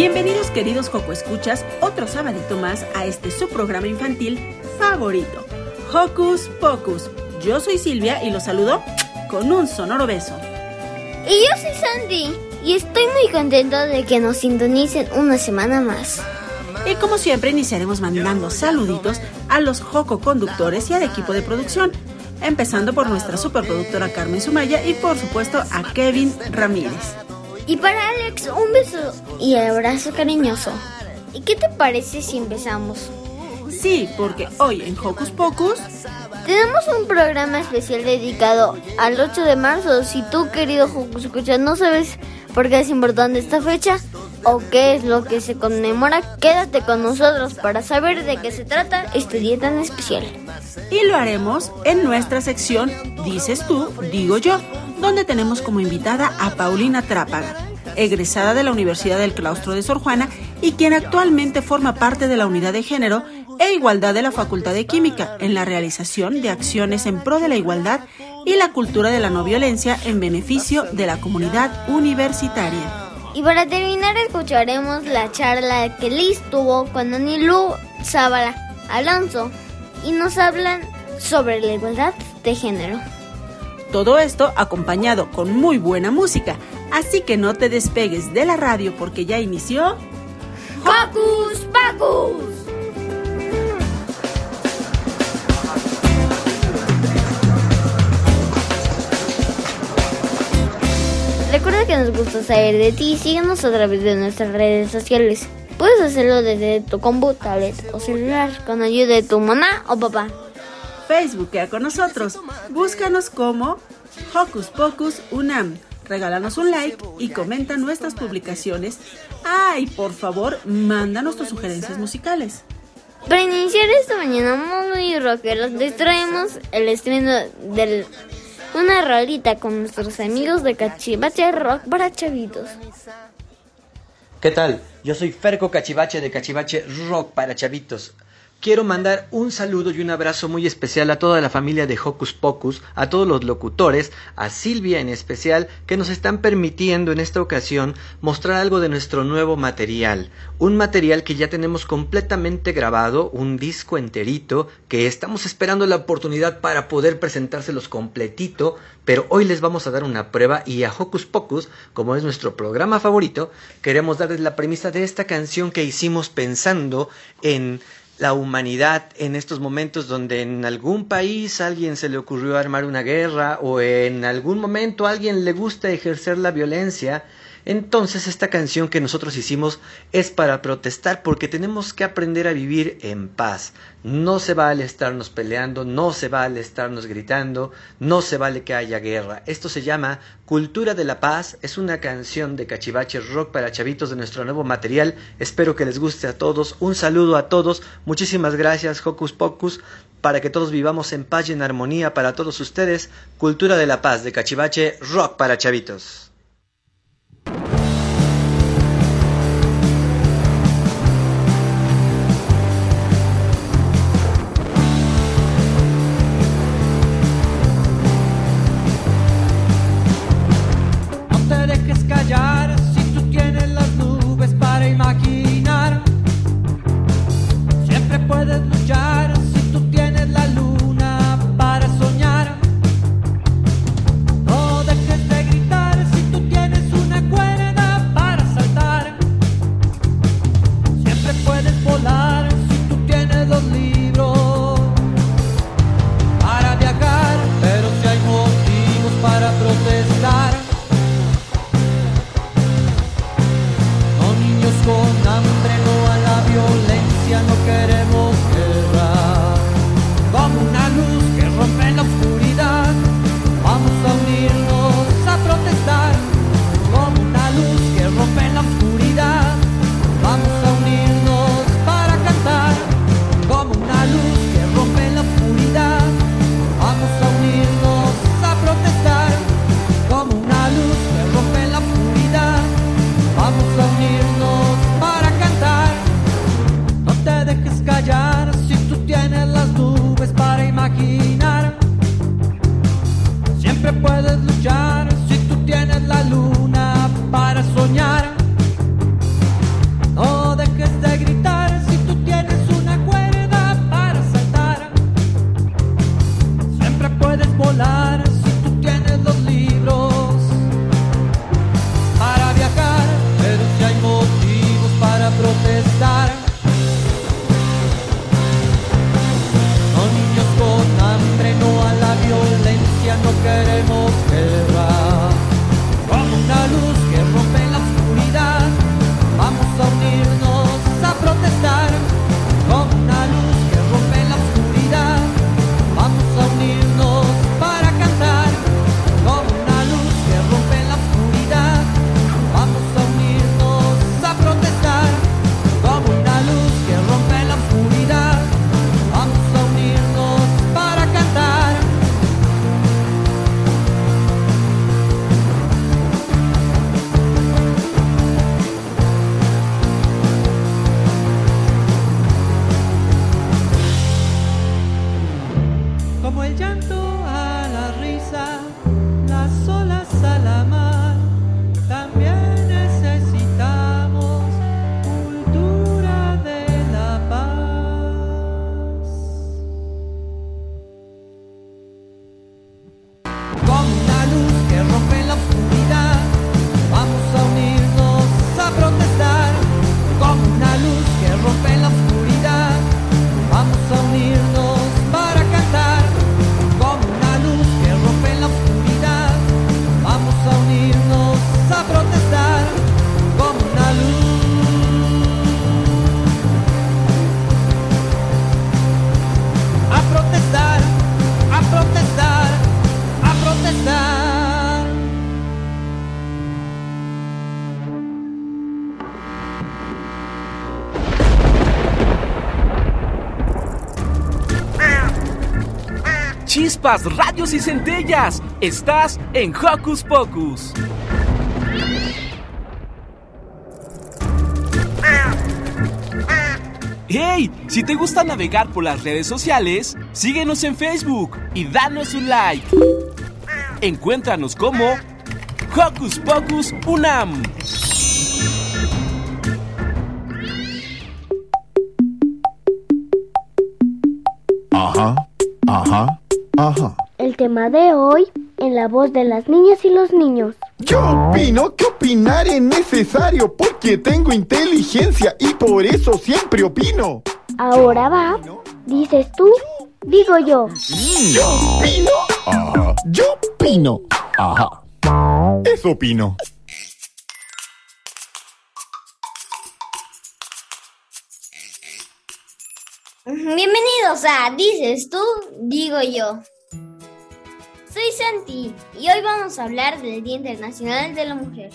Bienvenidos queridos Coco Escuchas, otro sabadito más a este su programa infantil favorito, Hocus Pocus. Yo soy Silvia y los saludo con un sonoro beso. Y yo soy Sandy y estoy muy contento de que nos sintonicen una semana más. Y como siempre iniciaremos mandando saluditos a los Joco conductores y al equipo de producción, empezando por nuestra superproductora Carmen Sumaya y por supuesto a Kevin Ramírez. Y para Alex, un beso y abrazo cariñoso. ¿Y qué te parece si empezamos? Sí, porque hoy en Hocus Pocus tenemos un programa especial dedicado al 8 de marzo. Si tú, querido Hocus Escucha, no sabes por qué es importante esta fecha o qué es lo que se conmemora, quédate con nosotros para saber de qué se trata este día tan especial. Y lo haremos en nuestra sección Dices tú, digo yo, donde tenemos como invitada a Paulina Trápaga, egresada de la Universidad del Claustro de Sor Juana y quien actualmente forma parte de la Unidad de Género e Igualdad de la Facultad de Química en la realización de acciones en pro de la igualdad y la cultura de la no violencia en beneficio de la comunidad universitaria. Y para terminar escucharemos la charla que Liz tuvo con Anilú Zabala Alonso y nos hablan sobre la igualdad de género. Todo esto acompañado con muy buena música, así que no te despegues de la radio porque ya inició ¡Hocus Pocus! Recuerda que nos gusta saber de ti y síguenos a través de nuestras redes sociales. Puedes hacerlo desde tu combo, tablet o celular con ayuda de tu mamá o papá. Facebookea con nosotros. Búscanos como Hocus Pocus Unam. Regálanos un like y comenta nuestras publicaciones. Ah, y por favor, mándanos tus sugerencias musicales. Para iniciar esta mañana muy rockeros, les traemos el estreno de una rolita con nuestros amigos de Cachivache Rock para chavitos. ¿Qué tal? Yo soy Ferco Cachivache de Cachivache Rock para chavitos. Quiero mandar un saludo y un abrazo muy especial a toda la familia de Hocus Pocus, a todos los locutores, a Silvia en especial, que nos están permitiendo en esta ocasión mostrar algo de nuestro nuevo material. Un material que ya tenemos completamente grabado, un disco enterito, que estamos esperando la oportunidad para poder presentárselos completito, pero hoy les vamos a dar una prueba y a Hocus Pocus, como es nuestro programa favorito, queremos darles la premisa de esta canción que hicimos pensando en la humanidad en estos momentos donde en algún país alguien se le ocurrió armar una guerra o en algún momento alguien le gusta ejercer la violencia, entonces esta canción que nosotros hicimos es para protestar porque tenemos que aprender a vivir en paz. No se vale estarnos peleando, no se vale estarnos gritando, no se vale que haya guerra. Esto se llama Cultura de la Paz, es una canción de cachivache rock para chavitos de nuestro nuevo material. Espero que les guste a todos. Un saludo a todos. Muchísimas gracias, Hocus Pocus, para que todos vivamos en paz y en armonía para todos ustedes. Cultura de la Paz de cachivache rock para chavitos. you llanto Chispas, rayos y centellas. Estás en Hocus Pocus. ¡Hey! Si te gusta navegar por las redes sociales, síguenos en Facebook y danos un like. Encuéntranos como Hocus Pocus Unam. Tema de hoy en la voz de las niñas y los niños. Yo opino que opinar es necesario porque tengo inteligencia y por eso siempre opino. Ahora va, dices tú, digo yo. Yo opino. Ajá. Yo opino. Ajá. Eso opino. Bienvenidos a Dices tú, digo yo. Soy Santi y hoy vamos a hablar del Día Internacional de la Mujer.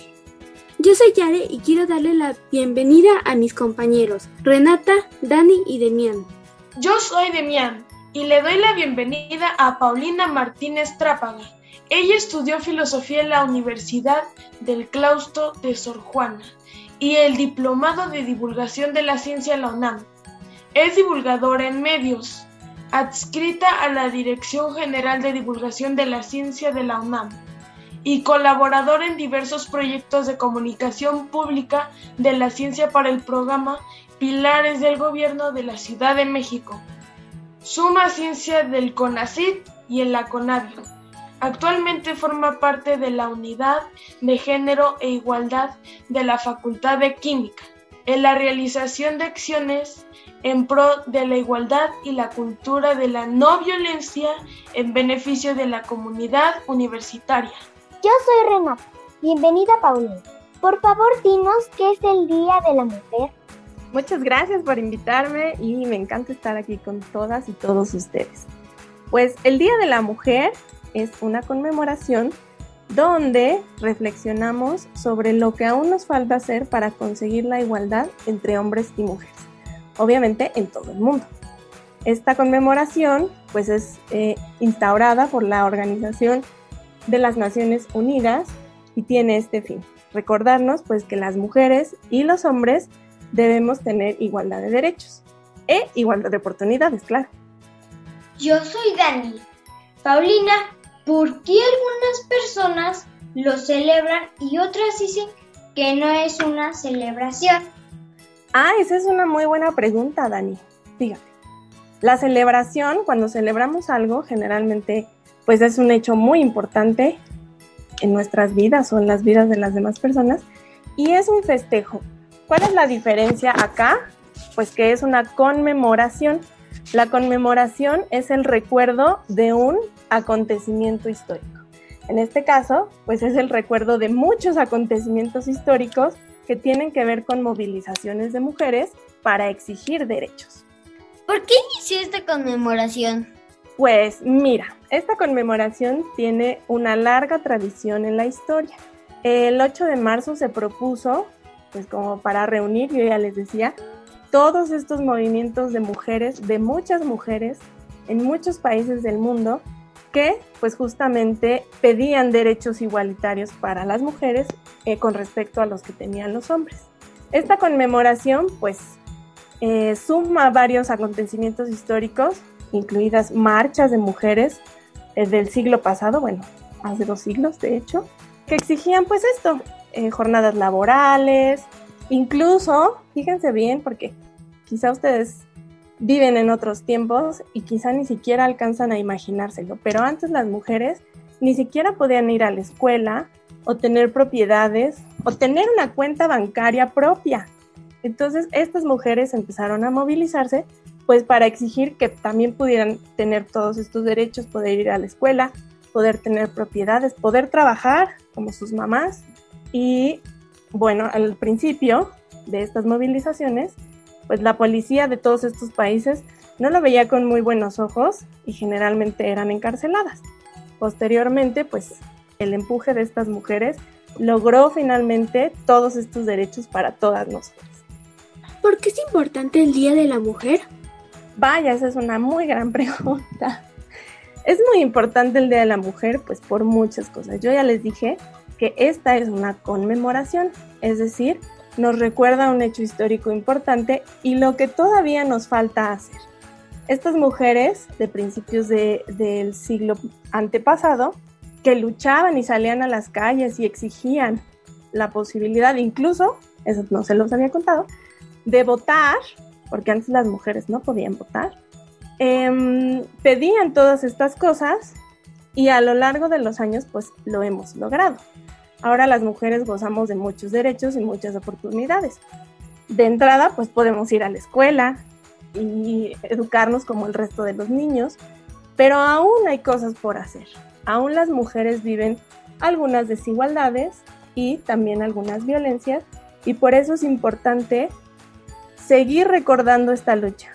Yo soy Yare y quiero darle la bienvenida a mis compañeros, Renata, Dani y Demian. Yo soy Demian y le doy la bienvenida a Paulina Martínez Trápaga. Ella estudió filosofía en la Universidad del Claustro de Sor Juana y el Diplomado de Divulgación de la Ciencia en la UNAM. Es divulgadora en medios, adscrita a la Dirección General de Divulgación de la Ciencia de la UNAM y colaboradora en diversos proyectos de comunicación pública de la ciencia para el programa Pilares del Gobierno de la Ciudad de México. Suma Ciencia del CONACYT y en la. Actualmente forma parte de la Unidad de Género e Igualdad de la Facultad de Química, en la realización de acciones en pro de la igualdad y la cultura de la no violencia en beneficio de la comunidad universitaria. Yo soy Renata. Bienvenida, Paulina. Por favor, dinos qué es el Día de la Mujer. Muchas gracias por invitarme y me encanta estar aquí con todas y todos ustedes. Pues el Día de la Mujer es una conmemoración donde reflexionamos sobre lo que aún nos falta hacer para conseguir la igualdad entre hombres y mujeres, obviamente en todo el mundo. Esta conmemoración pues es eh, instaurada por la Organización de las Naciones Unidas y tiene este fin, recordarnos pues que las mujeres y los hombres debemos tener igualdad de derechos e igualdad de oportunidades, claro. Yo soy Dani. Paulina, ¿por qué algunas personas lo celebran y otras dicen que no es una celebración? Ah, esa es una muy buena pregunta, Dani. Fíjate. La celebración, cuando celebramos algo, generalmente pues es un hecho muy importante en nuestras vidas o en las vidas de las demás personas y es un festejo. ¿Cuál es la diferencia acá? Pues que es una conmemoración. La conmemoración es el recuerdo de un acontecimiento histórico. En este caso, pues es el recuerdo de muchos acontecimientos históricos que tienen que ver con movilizaciones de mujeres para exigir derechos. ¿Por qué inició esta conmemoración? Pues mira, esta conmemoración tiene una larga tradición en la historia. El 8 de marzo se propuso, pues como para reunir, yo ya les decía, todos estos movimientos de mujeres, de muchas mujeres, en muchos países del mundo, que pues justamente pedían derechos igualitarios para las mujeres eh, con respecto a los que tenían los hombres. Esta conmemoración pues eh, suma varios acontecimientos históricos, incluidas marchas de mujeres eh, del siglo pasado, bueno, hace dos siglos de hecho, que exigían pues esto, jornadas laborales, incluso, fíjense bien, porque quizá ustedes viven en otros tiempos y quizá ni siquiera alcanzan a imaginárselo, pero antes las mujeres ni siquiera podían ir a la escuela o tener propiedades o tener una cuenta bancaria propia. Entonces estas mujeres empezaron a movilizarse pues para exigir que también pudieran tener todos estos derechos, poder ir a la escuela, poder tener propiedades, poder trabajar como sus mamás. Y bueno, al principio de estas movilizaciones, pues la policía de todos estos países no lo veía con muy buenos ojos y generalmente eran encarceladas. Posteriormente, pues el empuje de estas mujeres logró finalmente todos estos derechos para todas nosotras. ¿Por qué es importante el Día de la Mujer? Vaya, esa es una muy gran pregunta. Es muy importante el Día de la Mujer, pues por muchas cosas. Yo ya les dije que esta es una conmemoración, es decir, nos recuerda un hecho histórico importante y lo que todavía nos falta hacer. Estas mujeres de principios del siglo antepasado, que luchaban y salían a las calles y exigían la posibilidad, incluso, eso no se los había contado, de votar, porque antes las mujeres no podían votar, em, pedían todas estas cosas y a lo largo de los años pues lo hemos logrado. Ahora las mujeres gozamos de muchos derechos y muchas oportunidades. De entrada pues podemos ir a la escuela y educarnos como el resto de los niños, pero aún hay cosas por hacer. Aún las mujeres viven algunas desigualdades y también algunas violencias y por eso es importante seguir recordando esta lucha,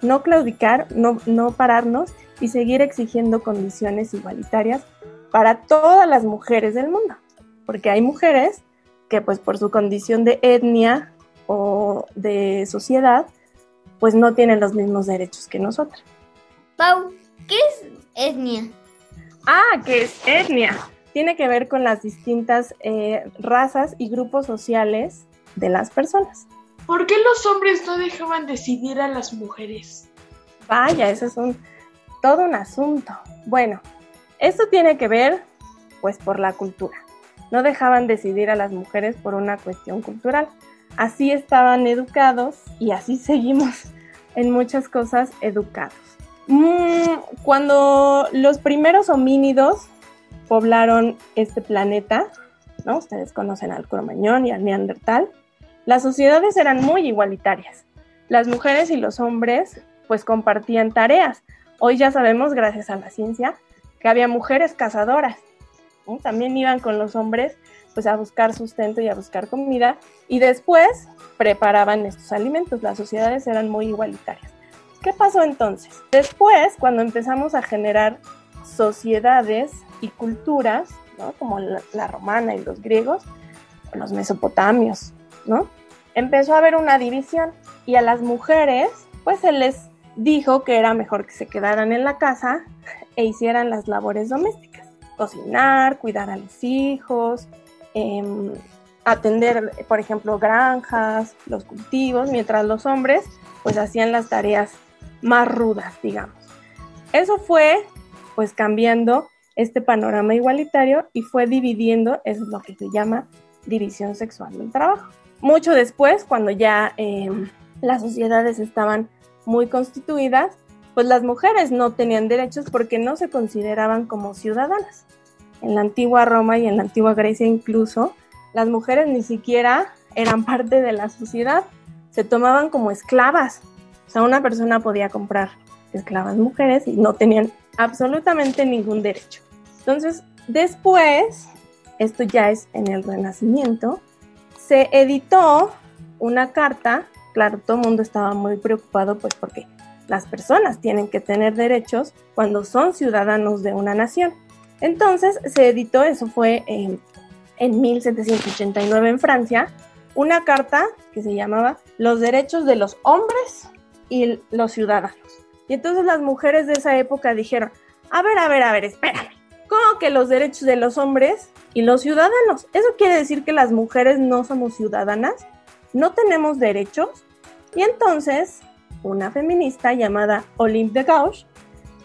no claudicar, no, no pararnos y seguir exigiendo condiciones igualitarias para todas las mujeres del mundo, porque hay mujeres que pues por su condición de etnia o de sociedad, pues no tienen los mismos derechos que nosotras. Pau, ¿qué es etnia? Ah, ¿qué es etnia? Tiene que ver con las distintas eh, razas y grupos sociales de las personas. ¿Por qué los hombres no dejaban decidir a las mujeres? Vaya, eso es un todo un asunto. Bueno, esto tiene que ver pues por la cultura. No dejaban decidir a las mujeres por una cuestión cultural. Así estaban educados y así seguimos en muchas cosas educados. Mm, cuando los primeros homínidos poblaron este planeta, ¿no? Ustedes conocen al Cromañón y al Neandertal las sociedades eran muy igualitarias. Las mujeres y los hombres pues compartían tareas. Hoy ya sabemos, gracias a la ciencia, que había mujeres cazadoras. También iban con los hombres pues a buscar sustento y a buscar comida y después preparaban estos alimentos. Las sociedades eran muy igualitarias. ¿Qué pasó entonces? Después, cuando empezamos a generar sociedades y culturas, como la, romana y los griegos, los mesopotamios, ¿no? Empezó a haber una división y a las mujeres, pues se les dijo que era mejor que se quedaran en la casa e hicieran las labores domésticas, cocinar, cuidar a los hijos, em, atender, por ejemplo, granjas, los cultivos, mientras los hombres pues hacían las tareas más rudas, digamos. eso fue pues cambiando este panorama igualitario y fue dividiendo, es lo que se llama división sexual del trabajo. Mucho después, cuando ya eh, las sociedades estaban muy constituidas, pues las mujeres no tenían derechos porque no se consideraban como ciudadanas. En la antigua Roma y en la antigua Grecia incluso, las mujeres ni siquiera eran parte de la sociedad, se tomaban como esclavas. O sea, una persona podía comprar esclavas mujeres y no tenían absolutamente ningún derecho. Entonces, después, esto ya es en el Renacimiento, se editó una carta, claro, todo el mundo estaba muy preocupado pues porque las personas tienen que tener derechos cuando son ciudadanos de una nación. Entonces se editó, eso fue en, en 1789 en Francia, una carta que se llamaba Los derechos de los hombres y los ciudadanos. Y entonces las mujeres de esa época dijeron, a ver, a ver, a ver, espérame, ¿cómo que los derechos de los hombres y los ciudadanos? ¿Eso quiere decir que las mujeres no somos ciudadanas? ¿No tenemos derechos? Y entonces una feminista llamada Olympe de Gauche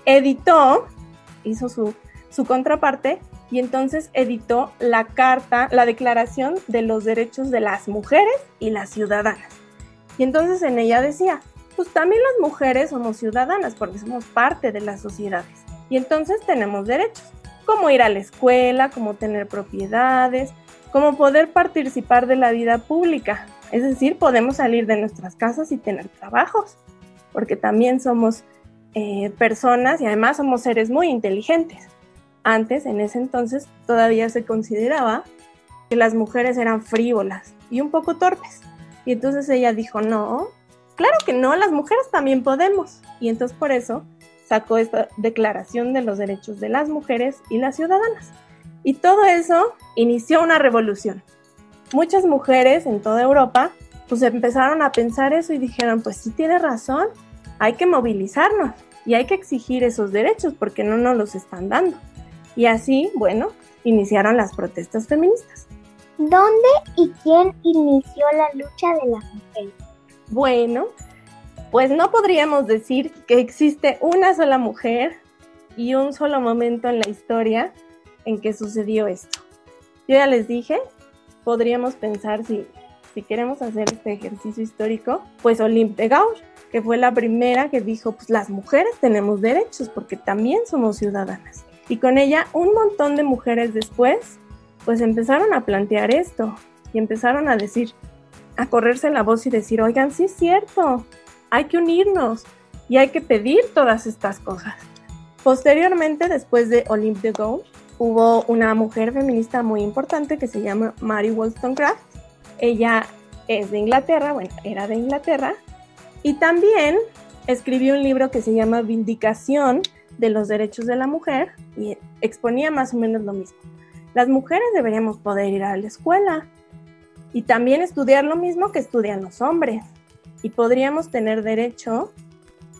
editó, hizo su, su contraparte y entonces editó la carta, la declaración de los derechos de las mujeres y las ciudadanas. Y entonces en ella decía, pues también las mujeres somos ciudadanas porque somos parte de las sociedades. Y entonces tenemos derechos, como ir a la escuela, como tener propiedades, como poder participar de la vida pública. Es decir, podemos salir de nuestras casas y tener trabajos, porque también somos eh, personas y además somos seres muy inteligentes. Antes, en ese entonces, todavía se consideraba que las mujeres eran frívolas y un poco torpes. Y entonces ella dijo, no, claro que no, las mujeres también podemos. Y entonces por eso sacó esta declaración de los derechos de las mujeres y las ciudadanas. Y todo eso inició una revolución. Muchas mujeres en toda Europa pues empezaron a pensar eso y dijeron, pues sí tiene razón, hay que movilizarnos y hay que exigir esos derechos porque no nos los están dando. Y así, bueno, iniciaron las protestas feministas. ¿Dónde y quién inició la lucha de las mujeres? Bueno, pues no podríamos decir que existe una sola mujer y un solo momento en la historia en que sucedió esto. Yo ya les dije, podríamos pensar si, si queremos hacer este ejercicio histórico, pues Olympe de Gauche, que fue la primera que dijo, pues las mujeres tenemos derechos porque también somos ciudadanas. Y con ella un montón de mujeres después, pues empezaron a plantear esto y empezaron a decir, a correrse la voz y decir, oigan, sí es cierto, hay que unirnos y hay que pedir todas estas cosas. Posteriormente, después de Olympe de Gaulle, hubo una mujer feminista muy importante que se llama Mary Wollstonecraft. Ella es de Inglaterra, bueno, era de Inglaterra, y también escribió un libro que se llama Vindicación de los derechos de la mujer y exponía más o menos lo mismo. Las mujeres deberíamos poder ir a la escuela y también estudiar lo mismo que estudian los hombres y podríamos tener derecho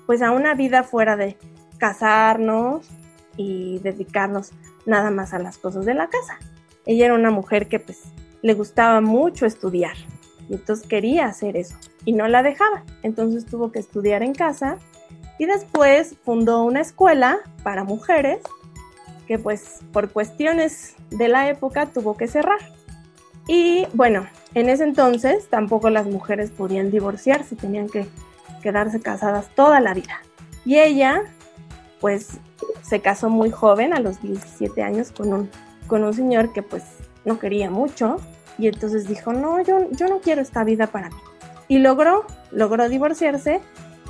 pues a una vida fuera de casarnos y dedicarnos nada más a las cosas de la casa. Ella era una mujer que pues le gustaba mucho estudiar y entonces quería hacer eso y no la dejaba. Entonces tuvo que estudiar en casa y después fundó una escuela para mujeres que pues por cuestiones de la época tuvo que cerrar. Y bueno, en ese entonces tampoco las mujeres podían divorciarse, tenían que quedarse casadas toda la vida. Y ella pues se casó muy joven, a los 17 años, con un, con un señor que pues no quería mucho. Y entonces dijo, no, yo, yo no quiero esta vida para mí. Y logró, logró divorciarse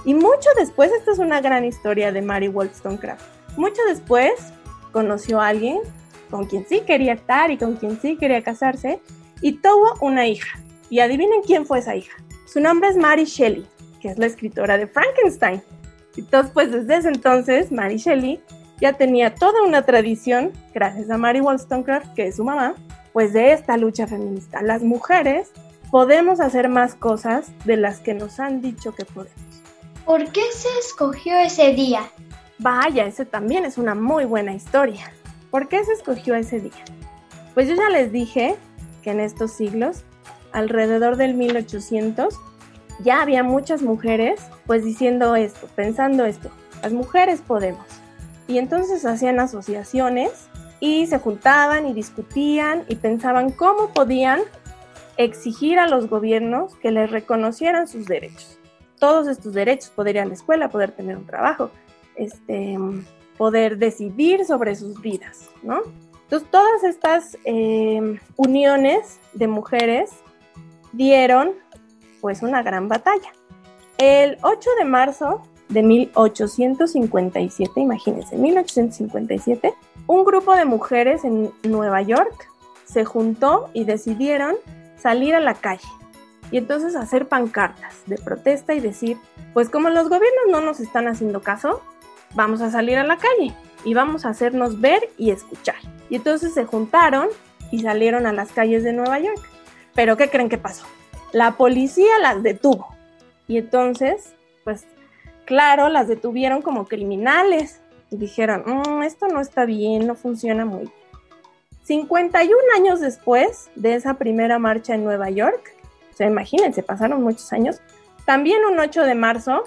y mucho después, esta es una gran historia de Mary Wollstonecraft. Mucho después conoció a alguien con quien sí quería estar y con quien sí quería casarse y tuvo una hija. Y adivinen quién fue esa hija. Su nombre es Mary Shelley, que es la escritora de Frankenstein. Entonces, pues desde ese entonces, Mary Shelley ya tenía toda una tradición, gracias a Mary Wollstonecraft, que es su mamá, pues de esta lucha feminista. Las mujeres podemos hacer más cosas de las que nos han dicho que podemos. ¿Por qué se escogió ese día? Vaya, ese también es una muy buena historia. ¿Por qué se escogió ese día? Pues yo ya les dije que en estos siglos, alrededor del 1800, ya había muchas mujeres pues diciendo esto, pensando esto, las mujeres podemos. Y entonces hacían asociaciones y se juntaban y discutían y pensaban cómo podían exigir a los gobiernos que les reconocieran sus derechos. Todos estos derechos, poder ir a la escuela, poder tener un trabajo, este, poder decidir sobre sus vidas, ¿no? Entonces, todas estas eh, uniones de mujeres dieron pues una gran batalla. El 8 de marzo de 1857, imagínense, 1857, un grupo de mujeres en Nueva York se juntó y decidieron salir a la calle y entonces hacer pancartas de protesta y decir, pues como los gobiernos no nos están haciendo caso, vamos a salir a la calle y vamos a hacernos ver y escuchar. Y entonces se juntaron y salieron a las calles de Nueva York. Pero ¿qué creen que pasó? La policía las detuvo. Y entonces, pues claro, las detuvieron como criminales. Y dijeron, mm, esto no está bien, no funciona muy bien. 51 años después de esa primera marcha en Nueva York, o sea, imagínense, pasaron muchos años, también un 8 de marzo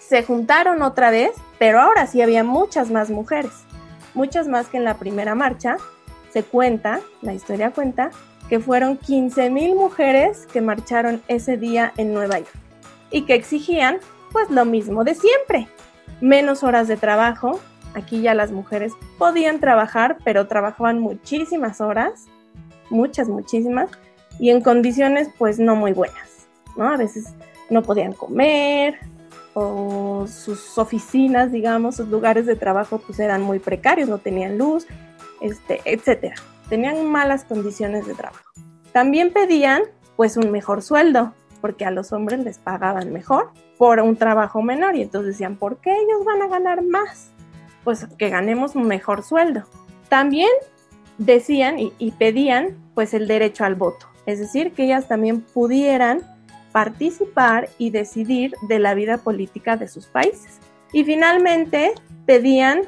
se juntaron otra vez, pero ahora sí había muchas más mujeres, muchas más que en la primera marcha. Se cuenta, la historia cuenta, que fueron 15 mil mujeres que marcharon ese día en Nueva York y que exigían pues lo mismo de siempre, menos horas de trabajo, Aquí ya las mujeres podían trabajar, pero trabajaban muchísimas horas, muchas, muchísimas, y en condiciones pues no muy buenas, ¿no? A veces no podían comer o sus oficinas, digamos, sus lugares de trabajo pues eran muy precarios, no tenían luz, este, etcétera. Tenían malas condiciones de trabajo. También pedían pues un mejor sueldo, porque a los hombres les pagaban mejor por un trabajo menor y entonces decían, ¿por qué ellos van a ganar más? pues que ganemos un mejor sueldo. También decían y, pedían pues el derecho al voto, es decir, que ellas también pudieran participar y decidir de la vida política de sus países. Y finalmente pedían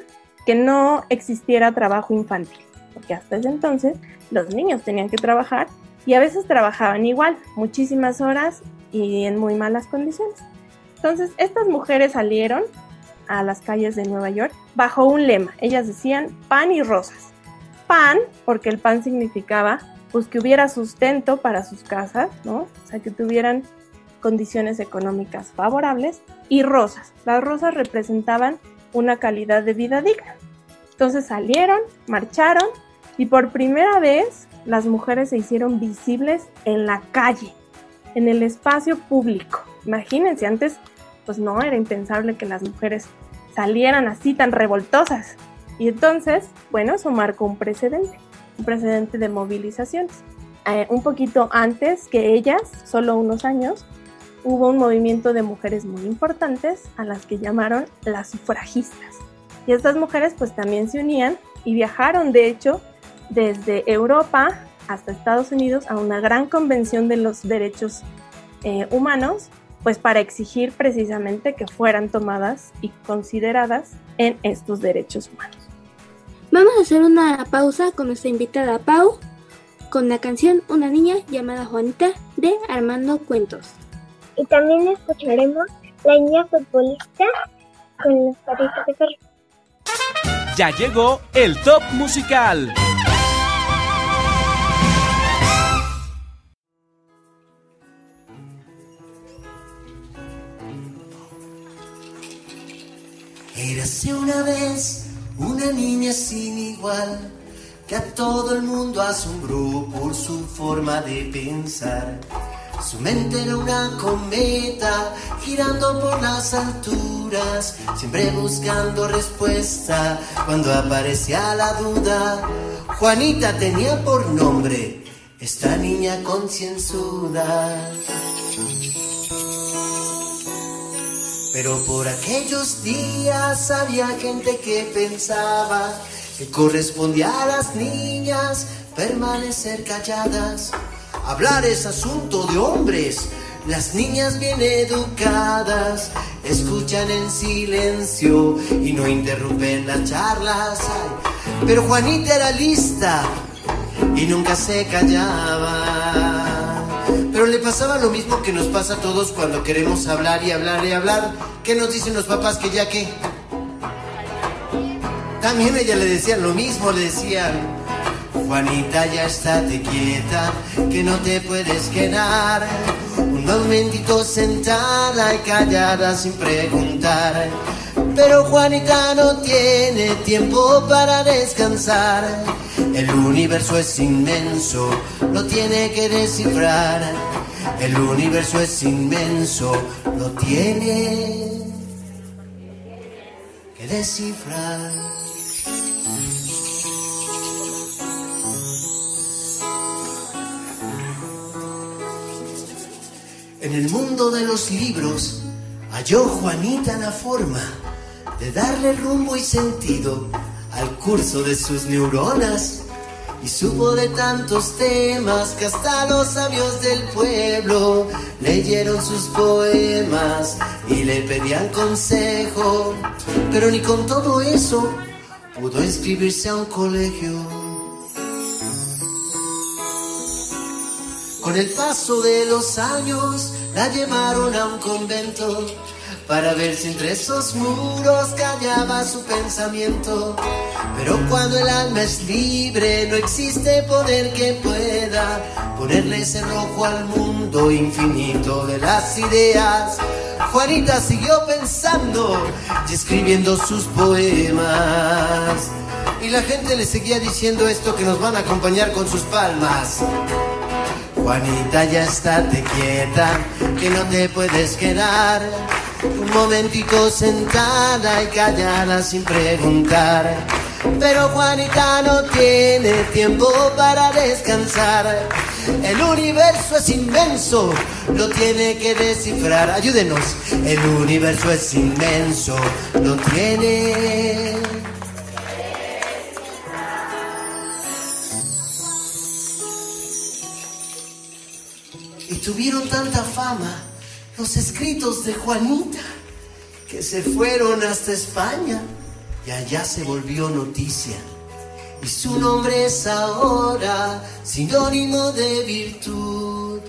que no existiera trabajo infantil, porque hasta ese entonces los niños tenían que trabajar y a veces trabajaban igual, muchísimas horas y en muy malas condiciones. Entonces, estas mujeres salieron a las calles de Nueva York bajo un lema. Ellas decían pan y rosas. Pan, porque el pan significaba pues que hubiera sustento para sus casas, ¿no? O sea, que tuvieran condiciones económicas favorables. Y rosas. Las rosas representaban una calidad de vida digna. Entonces salieron, marcharon y por primera vez las mujeres se hicieron visibles en la calle, en el espacio público. Imagínense, antes pues no, era impensable que las mujeres salieran así tan revoltosas. Y entonces, bueno, eso marcó un precedente, un precedente de movilizaciones. Eh, un poquito antes que ellas, solo unos años, hubo un movimiento de mujeres muy importantes a las que llamaron las sufragistas. Y estas mujeres pues también se unían y viajaron, de hecho, desde Europa hasta Estados Unidos a una gran convención de los derechos eh, humanos pues para exigir precisamente que fueran tomadas y consideradas en estos derechos humanos. Vamos a hacer una pausa con nuestra invitada Pau con la canción Una niña llamada Juanita de Armando Cuentos. Y también escucharemos La niña futbolista con los patitos de perro. Ya llegó el top musical. Érase una vez una niña sin igual que a todo el mundo asombró por su forma de pensar. Su mente era una cometa girando por las alturas, siempre buscando respuesta cuando aparecía la duda. Juanita tenía por nombre esta niña concienzuda. Pero por aquellos días había gente que pensaba que correspondía a las niñas permanecer calladas. Hablar es asunto de hombres, las niñas bien educadas escuchan en silencio y no interrumpen las charlas. pero Juanita era lista y nunca se callaba. Pero le pasaba lo mismo que nos pasa a todos cuando queremos hablar y hablar y hablar. ¿Qué nos dicen los papás que ya que? También ella le decían lo mismo, le decían, Juanita ya estate quieta, que no te puedes quedar. Un momentito sentada y callada sin preguntar. Pero Juanita no tiene tiempo para descansar. El universo es inmenso, lo tiene que descifrar. El universo es inmenso, lo tiene que descifrar. En el mundo de los libros halló Juanita la forma de darle rumbo y sentido al curso de sus neuronas y supo de tantos temas que hasta los sabios del pueblo leyeron sus poemas y le pedían consejo, pero ni con todo eso pudo inscribirse a un colegio. Con el paso de los años la llevaron a un convento para ver si entre esos muros callaba su pensamiento. Pero cuando el alma es libre, no existe poder que pueda ponerle cerrojo al mundo infinito de las ideas. Juanita siguió pensando y escribiendo sus poemas. Y la gente le seguía diciendo esto que nos van a acompañar con sus palmas. Juanita, ya estate quieta, que no te puedes quedar un momentito sentada y callada sin preguntar. Pero Juanita no tiene tiempo para descansar. El universo es inmenso, lo tiene que descifrar. Ayúdenos. El universo es inmenso, lo tiene. Y tuvieron tanta fama los escritos de Juanita, que se fueron hasta España y allá se volvió noticia. Y su nombre es ahora sinónimo de virtud,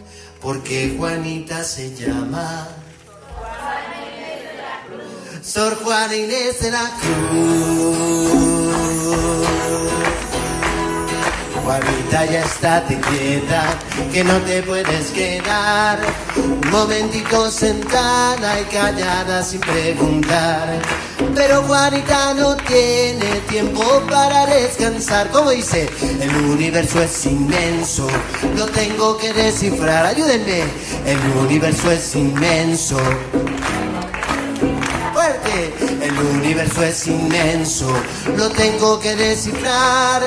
porque Juanita se llama Sor Juana Inés de la Cruz. Juanita, ya estate quieta, que no te puedes quedar. Un momentito sentada y callada sin preguntar. Pero Juanita no tiene tiempo para descansar. Como dice, el universo es inmenso, lo tengo que descifrar. Ayúdenme, el universo es inmenso. Fuerte, el universo es inmenso, lo tengo que descifrar.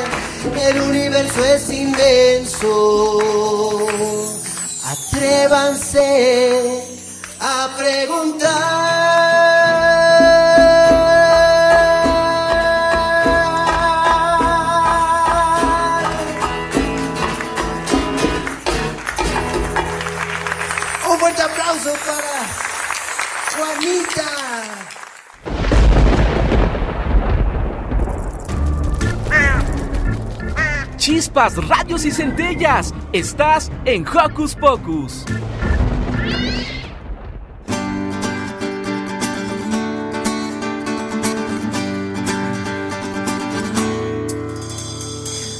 El universo es inmenso. Atrévanse a preguntar. Chispas, radios y centellas. Estás en Hocus Pocus.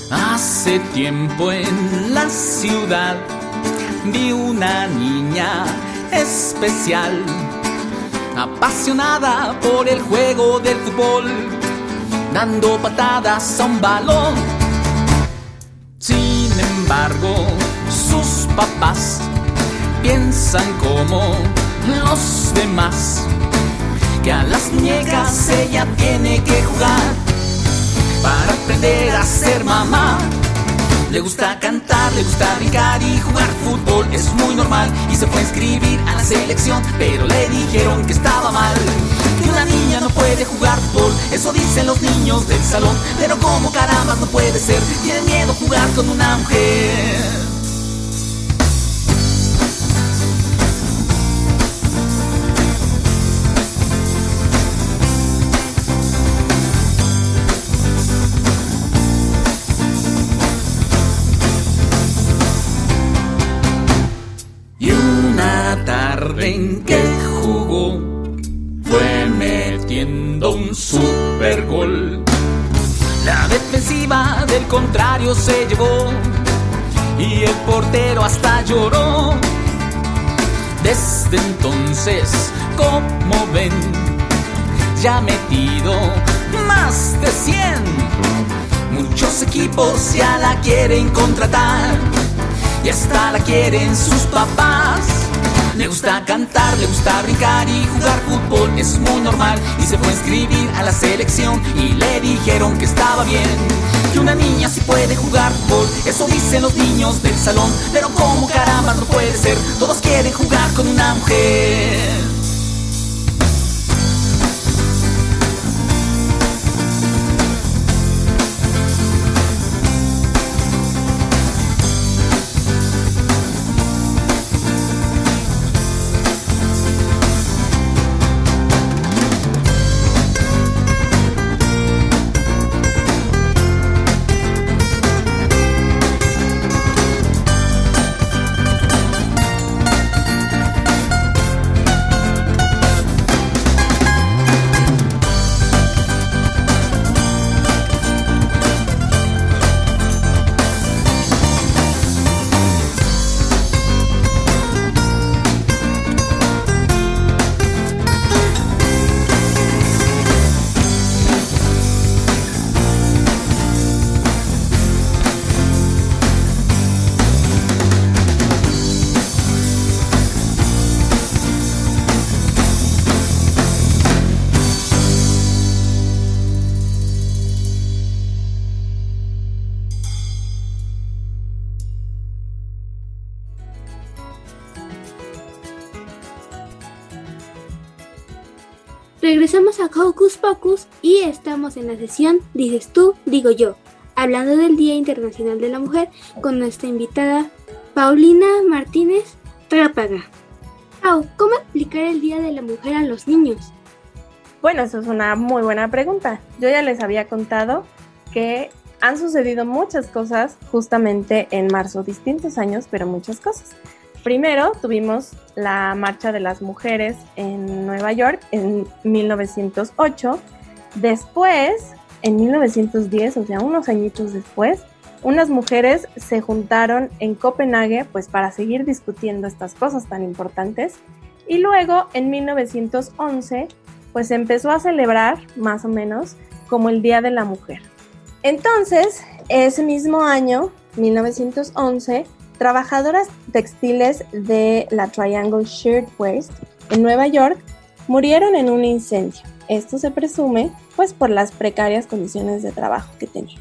Hace tiempo en la ciudad vi una niña especial, apasionada por el juego del fútbol, dando patadas a un balón. Embargo, sus papás piensan como los demás, que a las muñecas ella tiene que jugar para aprender a ser mamá. Le gusta cantar, le gusta brincar y jugar fútbol, es muy normal y se fue a inscribir a la selección, pero le dijeron que estaba mal. Una niña no puede jugar fútbol, eso dicen los niños del salón, pero como caramba no puede ser, tienen miedo jugar con una mujer. Se llevó y el portero hasta lloró. Desde entonces, como ven, ya ha metido más de 100. Muchos equipos ya la quieren contratar y hasta la quieren sus papás. Le gusta cantar, le gusta brincar y jugar fútbol, es muy normal. Y se fue a inscribir a la selección y le dijeron que estaba bien. Una niña sí puede jugar fútbol, eso dicen los niños del salón. Pero como caramba no puede ser, todos quieren jugar con una mujer. A Hocus Pocus y estamos en la sesión Dices tú, digo yo, hablando del Día Internacional de la Mujer con nuestra invitada Paulina Martínez Trápaga. Pau, ¿cómo explicar el Día de la Mujer a los niños? Bueno, eso es una muy buena pregunta. Yo ya les había contado que han sucedido muchas cosas justamente en marzo, distintos años, pero muchas cosas. Primero tuvimos la Marcha de las Mujeres en Nueva York en 1908. Después, en 1910, o sea, unos añitos después, unas mujeres se juntaron en Copenhague pues para seguir discutiendo estas cosas tan importantes. Y luego, en 1911, pues empezó a celebrar, más o menos, como el Día de la Mujer. Entonces, ese mismo año, 1911, trabajadoras textiles de la Triangle Shirtwaist en Nueva York murieron en un incendio. Esto se presume pues por las precarias condiciones de trabajo que tenían.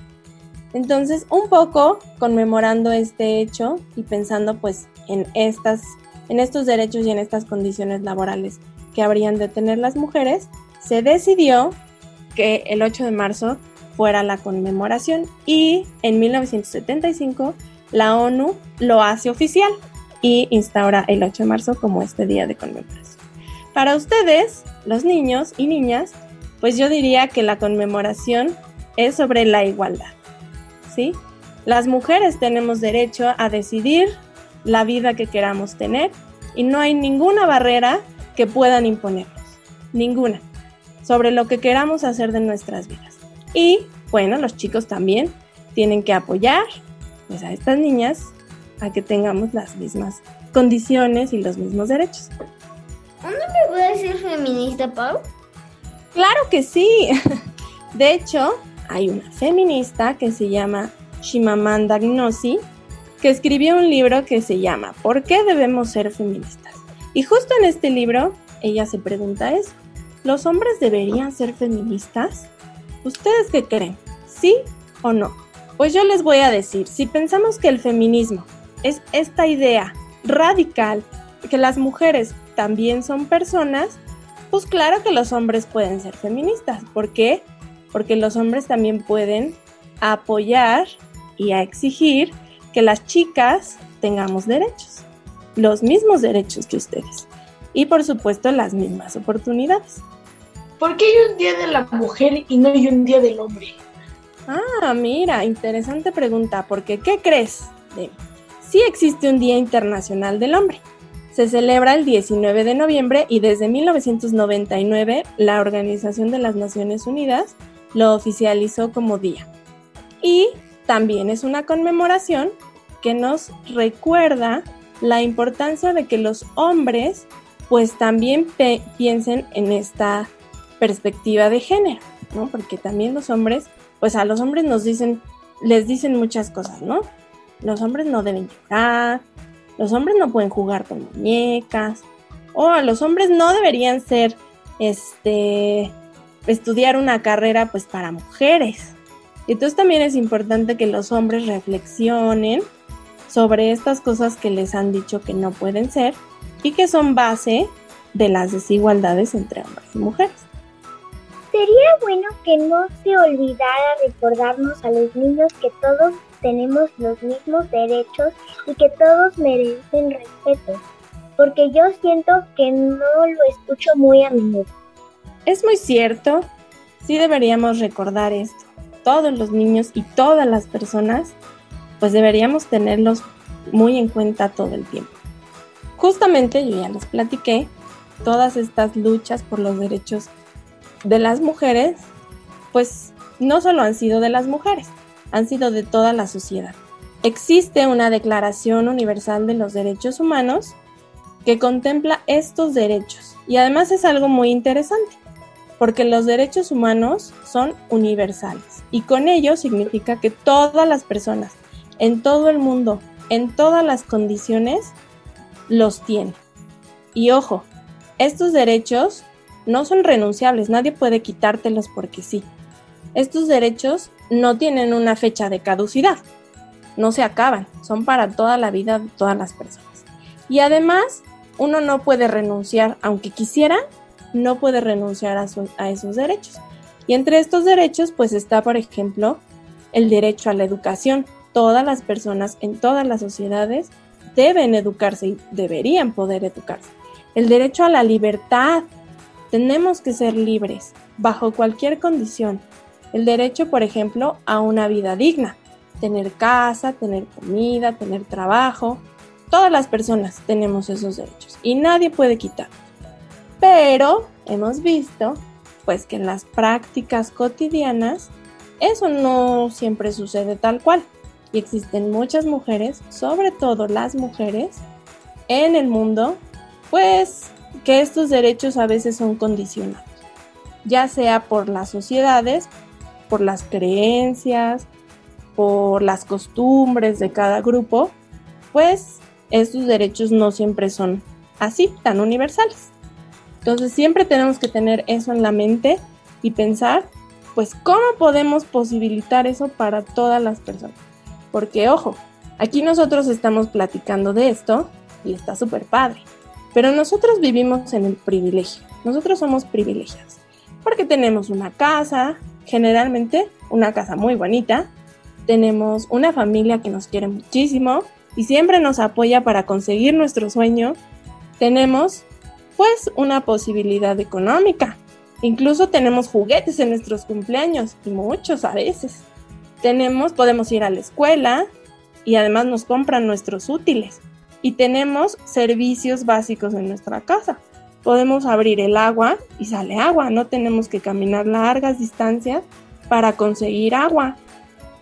Entonces, un poco conmemorando este hecho y pensando pues en estas en estos derechos y en estas condiciones laborales que habrían de tener las mujeres, se decidió que el 8 de marzo fuera la conmemoración y en 1975 la ONU lo hace oficial y instaura el 8 de marzo como este día de conmemoración. Para ustedes, los niños y niñas, pues yo diría que la conmemoración es sobre la igualdad. ¿Sí? Las mujeres tenemos derecho a decidir la vida que queramos tener y no hay ninguna barrera que puedan imponernos. Ninguna. Sobre lo que queramos hacer de nuestras vidas. Y bueno, los chicos también tienen que apoyar pues, a estas niñas a que tengamos las mismas condiciones y los mismos derechos. ¿Uno me puede decir feminista, Pau? Claro que sí. De hecho, hay una feminista que se llama Shimamanda Ngozi que escribió un libro que se llama ¿Por qué debemos ser feministas? Y justo en este libro ella se pregunta eso. ¿Los hombres deberían ser feministas? ¿Ustedes qué creen? ¿Sí o no? Pues yo les voy a decir, si pensamos que el feminismo es esta idea radical, que las mujeres también son personas, pues claro que los hombres pueden ser feministas. ¿Por qué? Porque los hombres también pueden apoyar y a exigir que las chicas tengamos derechos, los mismos derechos que ustedes. Y por supuesto las mismas oportunidades. ¿Por qué hay un día de la mujer y no hay un día del hombre? Ah, mira, interesante pregunta, porque ¿qué crees? De, sí existe un Día Internacional del Hombre. Se celebra el 19 de noviembre y desde 1999 la Organización de las Naciones Unidas lo oficializó como día. Y también es una conmemoración que nos recuerda la importancia de que los hombres pues también piensen en esta perspectiva de género, ¿no? Porque también los hombres, pues a los hombres nos dicen, les dicen muchas cosas, ¿no? Los hombres no deben llorar, los hombres no pueden jugar con muñecas, o los hombres no deberían ser, este, estudiar una carrera pues para mujeres. Entonces también es importante que los hombres reflexionen sobre estas cosas que les han dicho que no pueden ser y que son base de las desigualdades entre hombres y mujeres. Sería bueno que no se olvidara recordarnos a los niños que todos tenemos los mismos derechos y que todos merecen respeto, porque yo siento que no lo escucho muy a menudo. Es muy cierto, sí deberíamos recordar esto. Todos los niños y todas las personas, pues deberíamos tenerlos muy en cuenta todo el tiempo. Justamente yo ya les platiqué todas estas luchas por los derechos de las mujeres, pues no solo han sido de las mujeres, han sido de toda la sociedad. Existe una Declaración Universal de los Derechos Humanos que contempla estos derechos y además es algo muy interesante porque los derechos humanos son universales y con ello significa que todas las personas en todo el mundo, en todas las condiciones, los tienen. Y ojo, estos derechos no son renunciables, nadie puede quitártelos porque sí. Estos derechos no tienen una fecha de caducidad, no se acaban, son para toda la vida de todas las personas. Y además, uno no puede renunciar, aunque quisiera, no puede renunciar a, a esos derechos. Y entre estos derechos, pues está, por ejemplo, el derecho a la educación. Todas las personas en todas las sociedades deben educarse y deberían poder educarse. El derecho a la libertad. Tenemos que ser libres bajo cualquier condición. El derecho, por ejemplo, a una vida digna. Tener casa, tener comida, tener trabajo. Todas las personas tenemos esos derechos y nadie puede quitarlos. Pero hemos visto pues que en las prácticas cotidianas eso no siempre sucede tal cual. Y existen muchas mujeres, sobre todo las mujeres, en el mundo, pues que estos derechos a veces son condicionados, ya sea por las sociedades, por las creencias, por las costumbres de cada grupo, pues estos derechos no siempre son así, tan universales. Entonces siempre tenemos que tener eso en la mente y pensar, pues, cómo podemos posibilitar eso para todas las personas. Porque, ojo, aquí nosotros estamos platicando de esto y está súper padre. Pero nosotros vivimos en el privilegio. Nosotros somos privilegiados. Porque tenemos una casa, generalmente una casa muy bonita. Tenemos una familia que nos quiere muchísimo y siempre nos apoya para conseguir nuestro sueño. Tenemos pues una posibilidad económica. Incluso tenemos juguetes en nuestros cumpleaños y muchos a veces. Tenemos, podemos ir a la escuela y además nos compran nuestros útiles. Y tenemos servicios básicos en nuestra casa. Podemos abrir el agua y sale agua. No tenemos que caminar largas distancias para conseguir agua.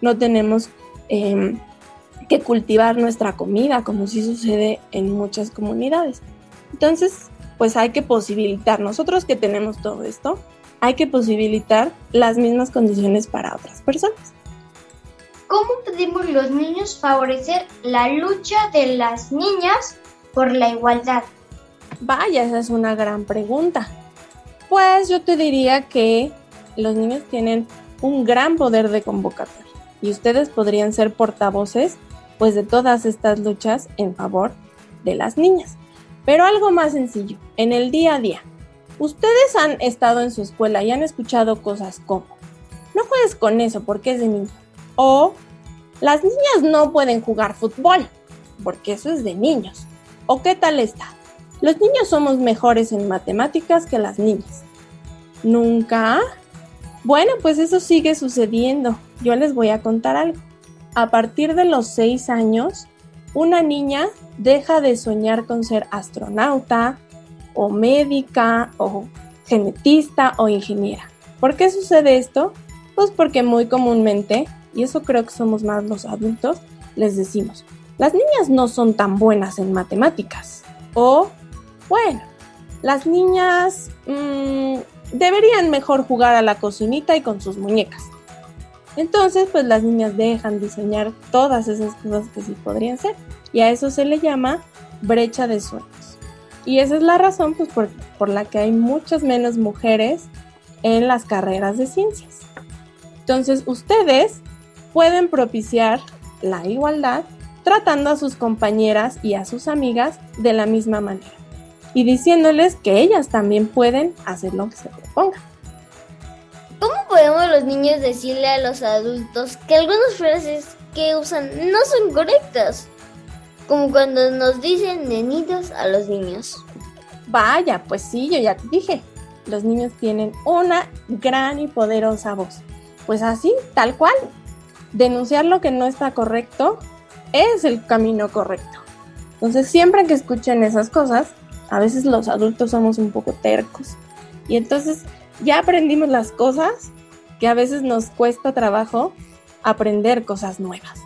No tenemos em, que cultivar nuestra comida como sí sucede en muchas comunidades. Entonces, pues hay que posibilitar, nosotros que tenemos todo esto, hay que posibilitar las mismas condiciones para otras personas. ¿Cómo podemos los niños favorecer la lucha de las niñas por la igualdad? Vaya, esa es una gran pregunta. Pues yo te diría que los niños tienen un gran poder de convocatoria y ustedes podrían ser portavoces pues de todas estas luchas en favor de las niñas. Pero algo más sencillo, en el día a día. Ustedes han estado en su escuela y han escuchado cosas como, no juegues con eso porque es de niño. O, las niñas no pueden jugar fútbol porque eso es de niños. ¿O qué tal está? Los niños somos mejores en matemáticas que las niñas. ¿Nunca? Bueno, pues eso sigue sucediendo. Yo les voy a contar algo. A partir de los seis años, una niña deja de soñar con ser astronauta o médica o genetista o ingeniera. ¿Por qué sucede esto? Pues porque muy comúnmente, y eso creo que somos más los adultos, les decimos, las niñas no son tan buenas en matemáticas. O, bueno, las niñas mmm, deberían mejor jugar a la cocinita y con sus muñecas. Entonces, pues las niñas dejan diseñar todas esas cosas que sí podrían ser. Y a eso se le llama brecha de sueños. Y esa es la razón pues, por, por la que hay muchas menos mujeres en las carreras de ciencias. Entonces, ustedes pueden propiciar la igualdad tratando a sus compañeras y a sus amigas de la misma manera y diciéndoles que ellas también pueden hacer lo que se propongan. ¿Cómo podemos los niños decirle a los adultos que algunas frases que usan no son correctas? Como cuando nos dicen nenitos a los niños. Vaya, pues sí, yo ya te dije. Los niños tienen una gran y poderosa voz. Pues así, tal cual. Denunciar lo que no está correcto es el camino correcto. Entonces, siempre que escuchen esas cosas, a veces los adultos somos un poco tercos. Y entonces ya aprendimos las cosas que a veces nos cuesta trabajo aprender cosas nuevas,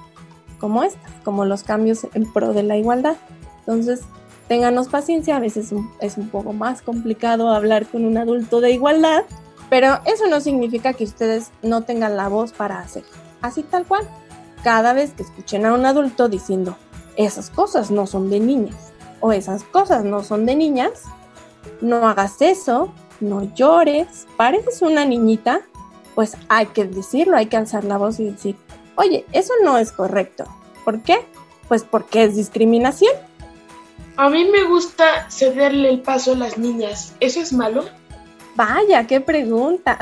como estas, como los cambios en pro de la igualdad. Entonces, ténganos paciencia, a veces es un poco más complicado hablar con un adulto de igualdad, pero eso no significa que ustedes no tengan la voz para hacerlo. Así tal cual. Cada vez que escuchen a un adulto diciendo, esas cosas no son de niñas, o esas cosas no son de niñas, no hagas eso, no llores, pareces una niñita, pues hay que decirlo, hay que alzar la voz y decir, oye, eso no es correcto. ¿Por qué? Pues porque es discriminación. A mí me gusta cederle el paso a las niñas. ¿Eso es malo? Vaya, qué pregunta.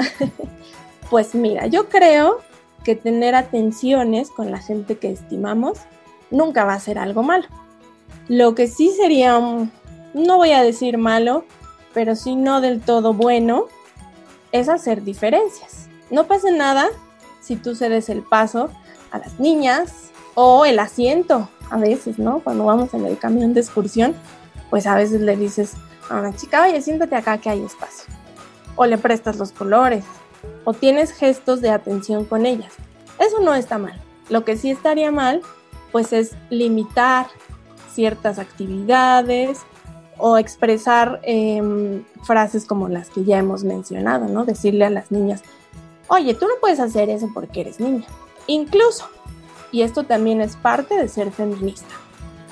pues mira, yo creo que tener atenciones con la gente que estimamos nunca va a ser algo malo. Lo que sí sería, no voy a decir malo, pero sí no del todo bueno, es hacer diferencias. No pasa nada si tú cedes el paso a las niñas o el asiento, a veces, ¿no? Cuando vamos en el camión de excursión, pues a veces le dices a una chica, oye, siéntate acá que hay espacio. O le prestas los colores, o tienes gestos de atención con ellas. Eso no está mal. Lo que sí estaría mal, pues es limitar ciertas actividades o expresar em, frases como las que ya hemos mencionado, ¿no? Decirle a las niñas, oye, tú no puedes hacer eso porque eres niña. Incluso, y esto también es parte de ser feminista,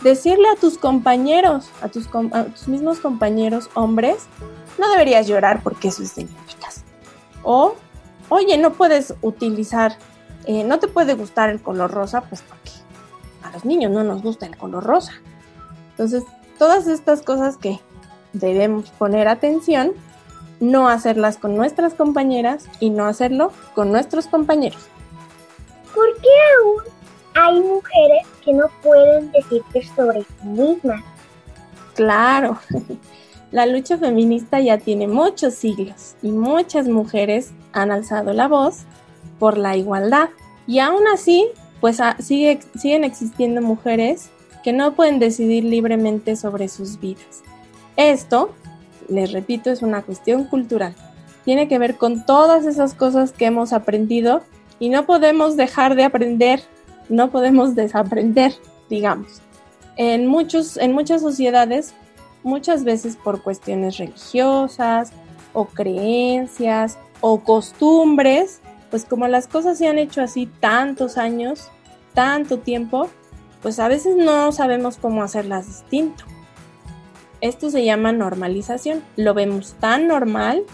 decirle a tus compañeros, a tus, mismos compañeros hombres, no deberías llorar porque eso es de niñitas. O, oye, no puedes utilizar, eh, no te puede gustar el color rosa, pues porque a los niños no nos gusta el color rosa. Entonces, todas estas cosas que debemos poner atención, no hacerlas con nuestras compañeras y no hacerlo con nuestros compañeros. ¿Por qué aún hay mujeres que no pueden decirte sobre sí mismas? Claro, la lucha feminista ya tiene muchos siglos y muchas mujeres han alzado la voz por la igualdad. Y aún así, pues ah, sigue, siguen existiendo mujeres que no pueden decidir libremente sobre sus vidas. Esto, les repito, es una cuestión cultural. Tiene que ver con todas esas cosas que hemos aprendido y no podemos dejar de aprender, no podemos desaprender, digamos. En, muchos, en muchas sociedades, muchas veces por cuestiones religiosas o creencias o costumbres, pues como las cosas se han hecho así tantos años, tanto tiempo, pues a veces no sabemos cómo hacerlas distinto. Esto se llama normalización. Lo vemos tan normal,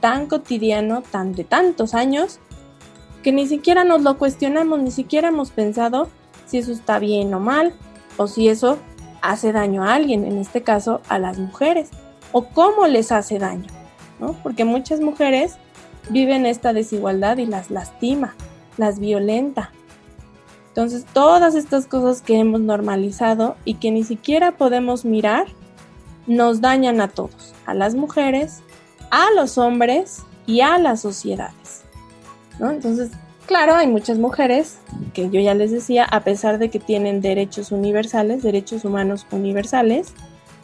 tan cotidiano, tan de tantos años, que ni siquiera nos lo cuestionamos, ni siquiera hemos pensado si eso está bien o mal, o si eso hace daño a alguien, en este caso a las mujeres, o cómo les hace daño, ¿no? Porque muchas mujeres viven esta desigualdad y las lastima, las violenta, entonces, todas estas cosas que hemos normalizado y que ni siquiera podemos mirar, nos dañan a todos, a las mujeres, a los hombres y a las sociedades. Entonces, claro, hay muchas mujeres que yo ya les decía, a pesar de que tienen derechos universales, derechos humanos universales,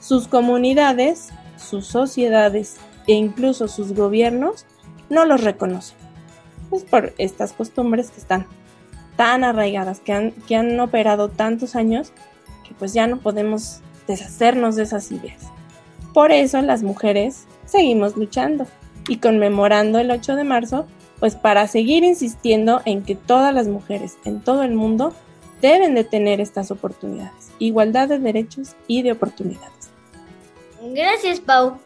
sus comunidades, sus sociedades e incluso sus gobiernos no los reconocen. pues por estas costumbres que están tan arraigadas, que han, que han operado tantos años, que pues ya no podemos deshacernos de esas ideas. Por eso las mujeres seguimos luchando y conmemorando el 8 de marzo, pues para seguir insistiendo en que todas las mujeres en todo el mundo deben de tener estas oportunidades, igualdad de derechos y de oportunidades. Gracias, Pau.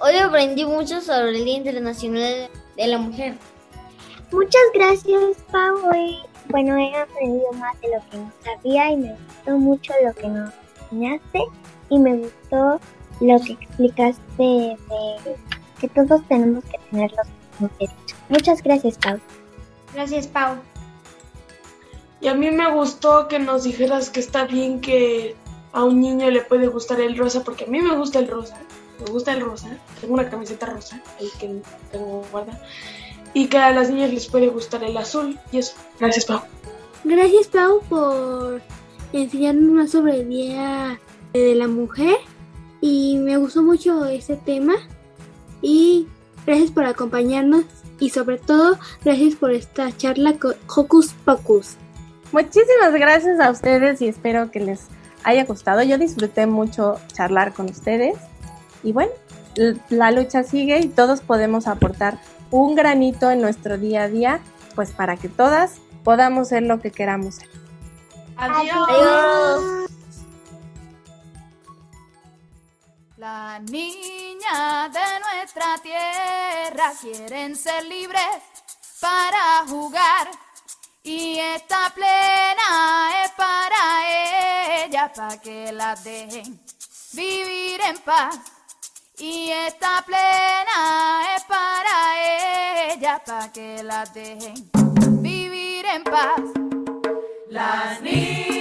Hoy aprendí mucho sobre el Día Internacional de la Mujer. Muchas gracias, Pau. Hoy, bueno, he aprendido más de lo que no sabía y me gustó mucho lo que nos enseñaste y me gustó lo que explicaste de que todos tenemos que tener los Muchas gracias, Pau. Gracias, Pau. Y a mí me gustó que nos dijeras que está bien que a un niño le puede gustar el rosa, porque a mí me gusta el rosa. Me gusta el rosa. Tengo una camiseta rosa ahí que tengo guardada. Y que a las niñas les puede gustar el azul. Y eso. Gracias, Pau. Gracias, Pau, por enseñarnos más sobre el Día de la Mujer. Y me gustó mucho este tema. Y gracias por acompañarnos. Y sobre todo, gracias por esta charla con Hocus Pocus. Muchísimas gracias a ustedes y espero que les haya gustado. Yo disfruté mucho charlar con ustedes. Y bueno, la lucha sigue y todos podemos aportar un granito en nuestro día a día, pues para que todas podamos ser lo que queramos ser. Adiós. Adiós. Las niñas de nuestra tierra quieren ser libres para jugar y esta plena es para ellas, para que las dejen vivir en paz. Y esta plena es para ellas, para que las dejen vivir en paz. Las niñas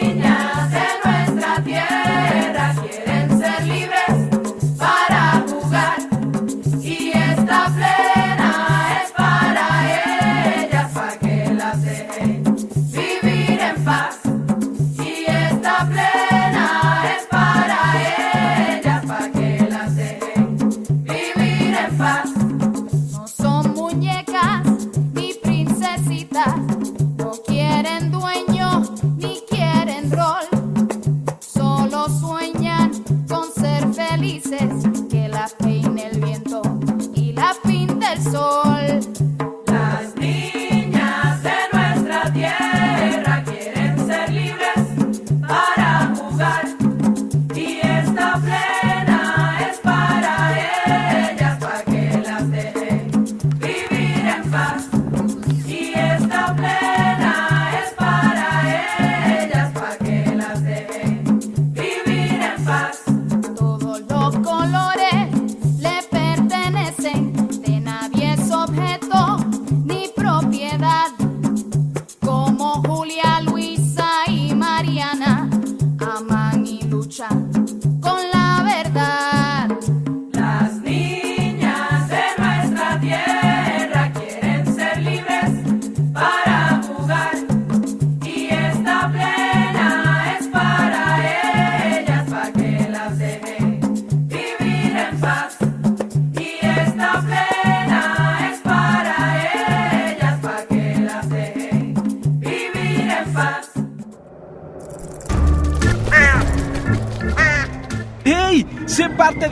pinte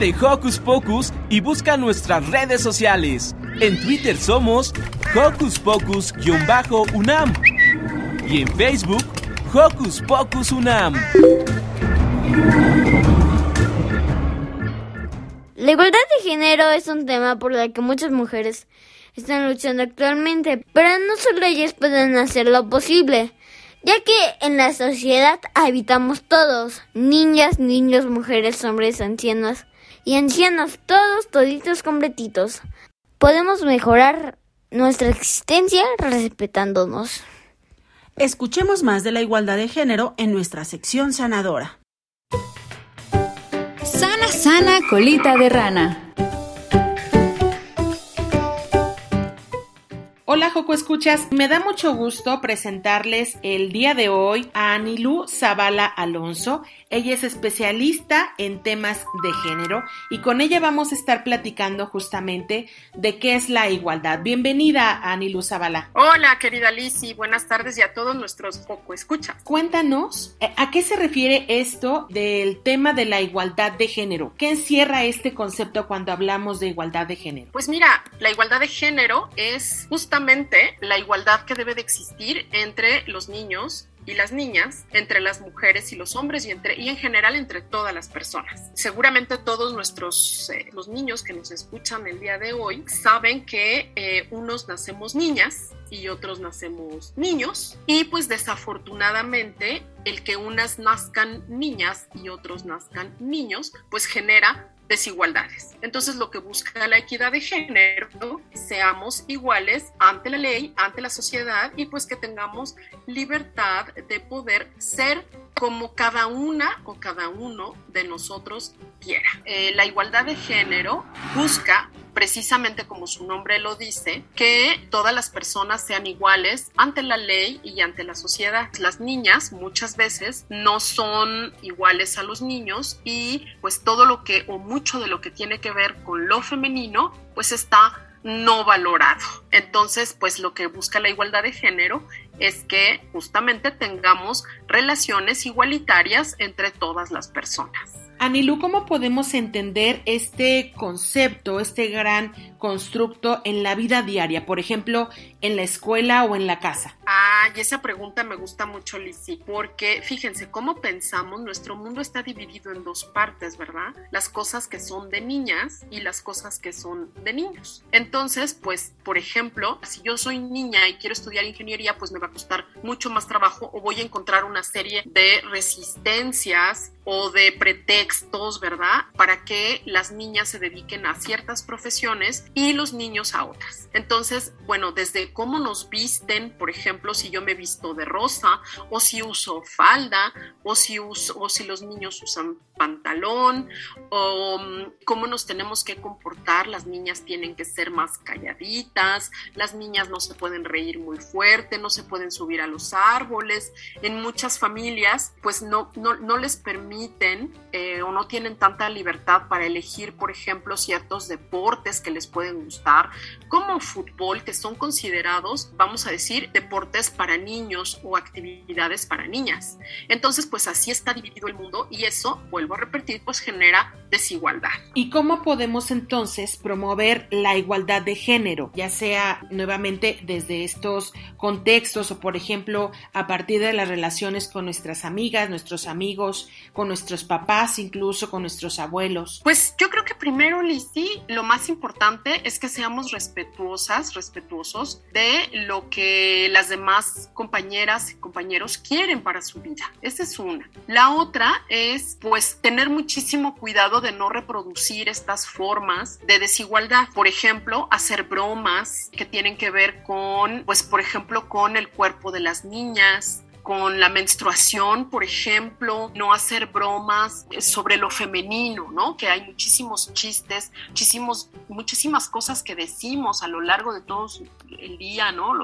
de Hocus Pocus y busca nuestras redes sociales. En Twitter somos Hocus Pocus-UNAM y en Facebook Hocus Pocus UNAM. La igualdad de género es un tema por el que muchas mujeres están luchando actualmente, pero no solo ellas pueden hacer lo posible, ya que en la sociedad habitamos todos, niñas, niños, mujeres, hombres, ancianos y ancianos, todos, toditos, completitos. Podemos mejorar nuestra existencia respetándonos. Escuchemos más de la igualdad de género en nuestra sección sanadora. Sana, sana, colita de rana. Hola Joco Escuchas, me da mucho gusto presentarles el día de hoy a Anilú Zavala Alonso. Ella es especialista en temas de género y con ella vamos a estar platicando justamente de qué es la igualdad. Bienvenida Anilú Zavala. Hola querida Lizzy, buenas tardes y a todos nuestros Joco Escuchas. Cuéntanos, eh, ¿a qué se refiere esto del tema de la igualdad de género? ¿Qué encierra este concepto cuando hablamos de igualdad de género? Pues mira, la igualdad de género es la igualdad que debe de existir entre los niños y las niñas, entre las mujeres y los hombres y, entre, y en general entre todas las personas. Seguramente todos nuestros eh, los niños que nos escuchan el día de hoy saben que eh, unos nacemos niñas y otros nacemos niños y pues desafortunadamente el que unas nazcan niñas y otros nazcan niños pues genera desigualdades. Entonces lo que busca la equidad de género, seamos iguales ante la ley, ante la sociedad y pues que tengamos libertad de poder ser como cada una o cada uno de nosotros quiera. Eh, la igualdad de género busca precisamente como su nombre lo dice, que todas las personas sean iguales ante la ley y ante la sociedad. Las niñas muchas veces no son iguales a los niños y pues todo lo que o mucho de lo que tiene que ver con lo femenino pues está no valorado. Entonces, pues lo que busca la igualdad de género es que justamente tengamos relaciones igualitarias entre todas las personas. Anilú, ¿cómo podemos entender este concepto, este gran constructo en la vida diaria? Por ejemplo, en la escuela o en la casa. Ah, y esa pregunta me gusta mucho, Lizzie, porque fíjense cómo pensamos, nuestro mundo está dividido en dos partes, ¿verdad? Las cosas que son de niñas y las cosas que son de niños. Entonces, pues, por ejemplo, si yo soy niña y quiero estudiar ingeniería, pues me va a costar mucho más trabajo o voy a encontrar una serie de resistencias o de pretextos, ¿verdad? Para que las niñas se dediquen a ciertas profesiones y los niños a otras. Entonces, bueno, desde cómo nos visten, por ejemplo, si yo me visto de rosa o si uso falda o si, uso, o si los niños usan pantalón o mm, cómo nos tenemos que comportar. Las niñas tienen que ser más calladitas, las niñas no se pueden reír muy fuerte, no se pueden subir a los árboles. En muchas familias, pues no, no, no les permiten eh, o no tienen tanta libertad para elegir, por ejemplo, ciertos deportes que les pueden gustar, como fútbol, que son considerados, vamos a decir, deportes para niños o actividades para niñas. Entonces, pues así está dividido el mundo y eso, vuelvo a repetir, pues genera desigualdad. ¿Y cómo podemos entonces promover la igualdad de género, ya sea nuevamente desde estos contextos o, por ejemplo, a partir de las relaciones con nuestras amigas, nuestros amigos, con nuestros papás, incluso con nuestros abuelos? Pues yo creo que primero, Lizzie, lo más importante es que seamos respetuosas, respetuosos de lo que las demás compañeras y compañeros quieren para su vida. Esa es una. La otra es, pues, tener muchísimo cuidado de no reproducir estas formas de desigualdad. Por ejemplo, hacer bromas que tienen que ver con, pues, por ejemplo, con el cuerpo de las niñas, con la menstruación, por ejemplo, no hacer bromas sobre lo femenino, ¿no? Que hay muchísimos chistes, muchísimos, muchísimas cosas que decimos a lo largo de todo el día, ¿no?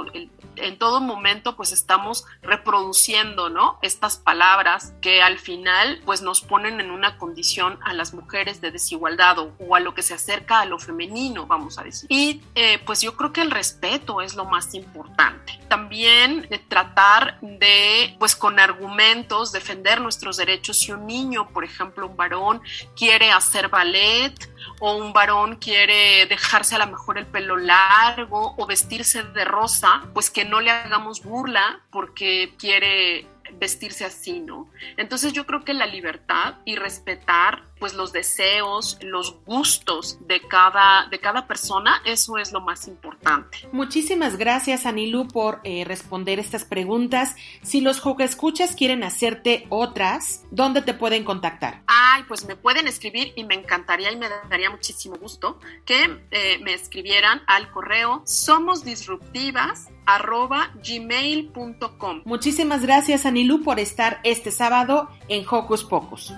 en todo momento pues estamos reproduciendo, ¿no? Estas palabras que al final pues nos ponen en una condición a las mujeres de desigualdad o, a lo que se acerca a lo femenino, vamos a decir. Y eh, pues yo creo que el respeto es lo más importante. También de tratar de pues con argumentos, defender nuestros derechos. Si un niño, por ejemplo, un varón, quiere hacer ballet o un varón quiere dejarse a lo mejor el pelo largo o vestirse de rosa, pues que no le hagamos burla porque quiere vestirse así, ¿no? Entonces yo creo que la libertad y respetar pues los deseos, los gustos de cada, de cada persona, eso es lo más importante. Muchísimas gracias Anilu por eh, responder estas preguntas. Si los escuchas quieren hacerte otras, ¿dónde te pueden contactar? Ay, pues me pueden escribir y me encantaría y me daría muchísimo gusto que eh, me escribieran al correo somosdisruptivas arroba gmail.com. Muchísimas gracias Anilu por estar este sábado en Hocus Pocus.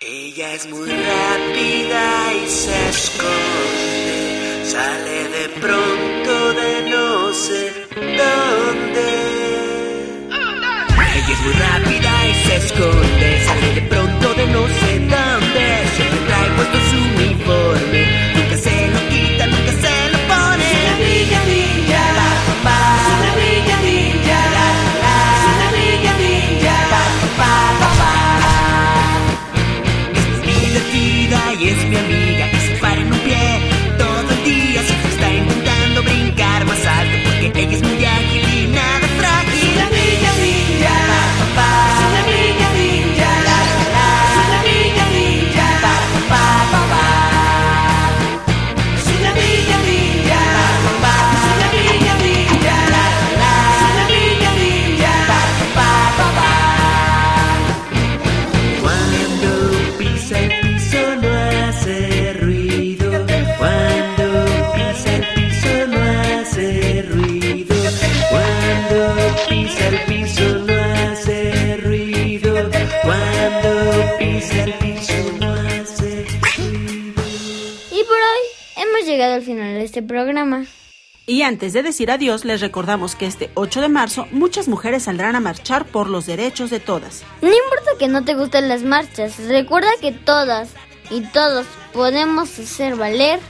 Ella es muy rápida y se esconde, sale de pronto de no sé dónde. Ella es muy rápida y se esconde, sale de pronto de no sé antes de decir adiós, les recordamos que este 8 de marzo muchas mujeres saldrán a marchar por los derechos de todas. No importa que no te gusten las marchas, recuerda que todas y todos podemos hacer valer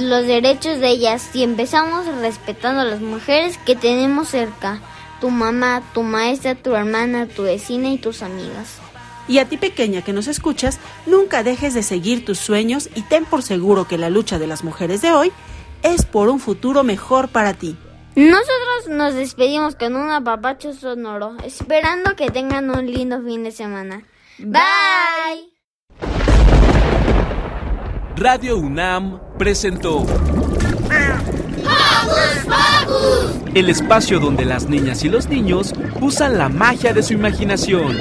los derechos de ellas si empezamos respetando a las mujeres que tenemos cerca, tu mamá, tu maestra, tu hermana, tu vecina y tus amigas. Y a ti pequeña que nos escuchas, nunca dejes de seguir tus sueños y ten por seguro que la lucha de las mujeres de hoy es por un futuro mejor para ti. Nosotros nos despedimos con un apapacho sonoro, esperando que tengan un lindo fin de semana. Bye. Radio UNAM presentó el espacio donde las niñas y los niños usan la magia de su imaginación.